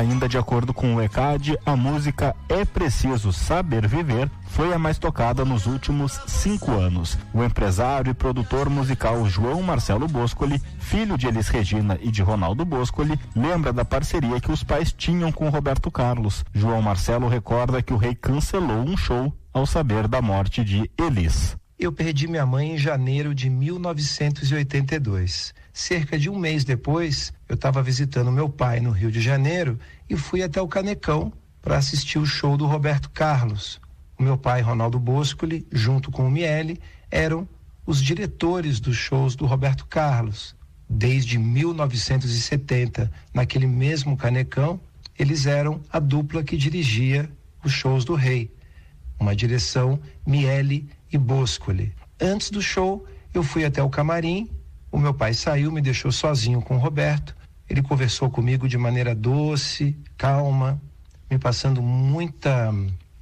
Ainda de acordo com o ECAD, a música É Preciso Saber Viver foi a mais tocada nos últimos cinco anos. O empresário e produtor musical João Marcelo Boscoli, filho de Elis Regina e de Ronaldo Boscoli, lembra da parceria que os pais tinham com Roberto Carlos. João Marcelo recorda que o rei cancelou um show ao saber da morte de Elis. Eu perdi minha mãe em janeiro de 1982. Cerca de um mês depois, eu estava visitando meu pai no Rio de Janeiro e fui até o Canecão para assistir o show do Roberto Carlos. O meu pai, Ronaldo Boscoli, junto com o Miele, eram os diretores dos shows do Roberto Carlos. Desde 1970, naquele mesmo Canecão, eles eram a dupla que dirigia os shows do Rei. Uma direção Miele e Boscoli. Antes do show, eu fui até o camarim. O meu pai saiu, me deixou sozinho com o Roberto. Ele conversou comigo de maneira doce, calma, me passando muita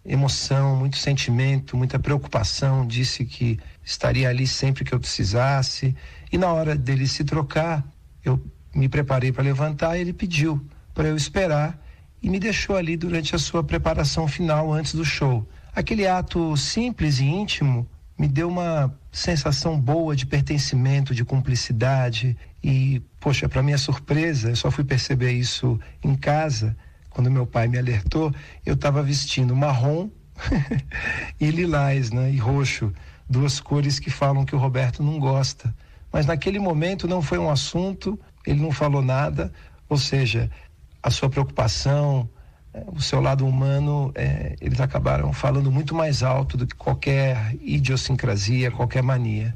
emoção, muito sentimento, muita preocupação. Disse que estaria ali sempre que eu precisasse. E na hora dele se trocar, eu me preparei para levantar e ele pediu para eu esperar e me deixou ali durante a sua preparação final antes do show. Aquele ato simples e íntimo me deu uma sensação boa de pertencimento, de cumplicidade e, poxa, para minha surpresa, eu só fui perceber isso em casa quando meu pai me alertou, eu estava vestindo marrom e lilás, né? E roxo, duas cores que falam que o Roberto não gosta. Mas naquele momento não foi um assunto, ele não falou nada, ou seja, a sua preocupação, o seu lado humano, é, eles acabaram falando muito mais alto do que qualquer idiosincrasia, qualquer mania.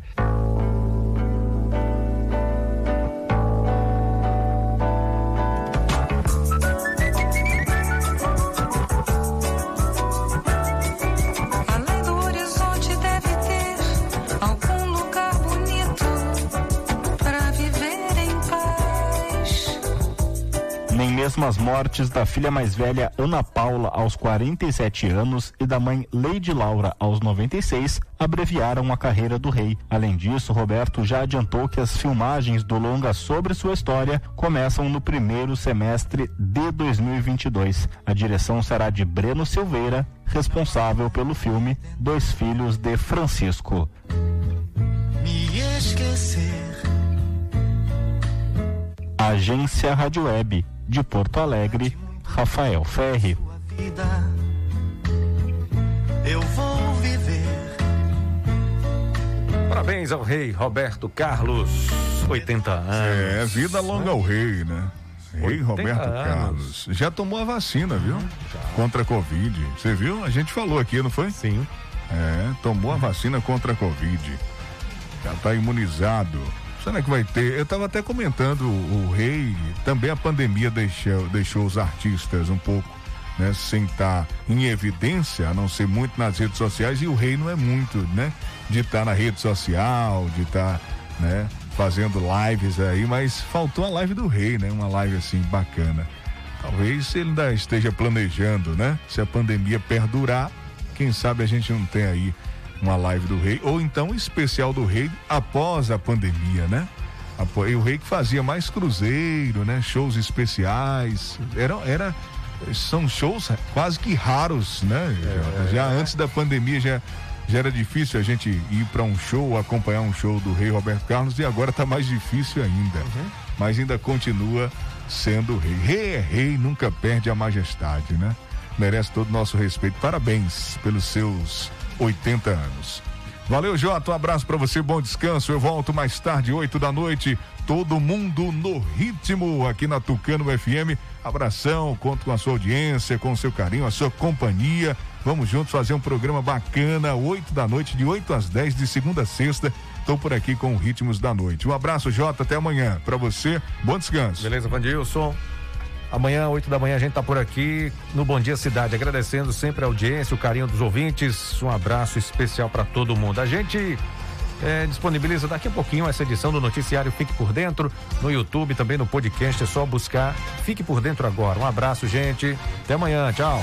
Mesmo as mortes da filha mais velha Ana Paula aos 47 anos e da mãe Lady Laura aos 96 abreviaram a carreira do rei. Além disso, Roberto já adiantou que as filmagens do longa sobre sua história começam no primeiro semestre de 2022. A direção será de Breno Silveira, responsável pelo filme Dois Filhos de Francisco. Me esquecer. Agência Rádio Web de Porto Alegre, Rafael Ferri. Eu vou viver. Parabéns ao rei Roberto Carlos, 80 anos. É, vida longa ao rei, né? Rei Roberto anos. Carlos. Já tomou a vacina, viu? Contra a Covid. Você viu? A gente falou aqui, não foi? Sim. É, tomou a vacina contra a Covid. Já está imunizado. Será que vai ter? Eu tava até comentando, o, rei, também a pandemia deixou, deixou os artistas um pouco, né, sem estar em evidência, a não ser muito nas redes sociais, e o rei não é muito, né? De estar na rede social, de estar, né, fazendo lives aí, mas faltou a live do rei, né? Uma live assim bacana. Talvez ele ainda esteja planejando, né? Se a pandemia perdurar, quem sabe a gente não tem aí uma live do rei, ou então um especial do rei após a pandemia, né? O rei que fazia mais cruzeiro, né? Shows especiais. Era, era, são shows quase que raros, né? Jota? já antes da pandemia já, já era difícil a gente ir para um show, acompanhar um show do rei Roberto Carlos e agora tá mais difícil ainda. Mas ainda continua sendo rei. Rei é rei, nunca perde a majestade, né? Merece todo o nosso respeito. Parabéns pelos seus 80 anos. Valeu, Jota. Um abraço pra você, bom descanso. Eu volto mais tarde, 8 da noite. Todo mundo no ritmo aqui na Tucano FM. Abração, conto com a sua audiência, com o seu carinho, a sua companhia. Vamos juntos fazer um programa bacana, 8 da noite, de 8 às 10, de segunda a sexta. Estou por aqui com o Ritmos da Noite. Um abraço, Jota. Até amanhã. Pra você, bom descanso. Beleza, Vandilson? Amanhã, 8 da manhã, a gente tá por aqui no Bom Dia Cidade, agradecendo sempre a audiência, o carinho dos ouvintes. Um abraço especial para todo mundo. A gente eh, disponibiliza daqui a pouquinho essa edição do noticiário Fique por Dentro no YouTube, também no podcast. É só buscar Fique por Dentro agora. Um abraço, gente. Até amanhã. Tchau.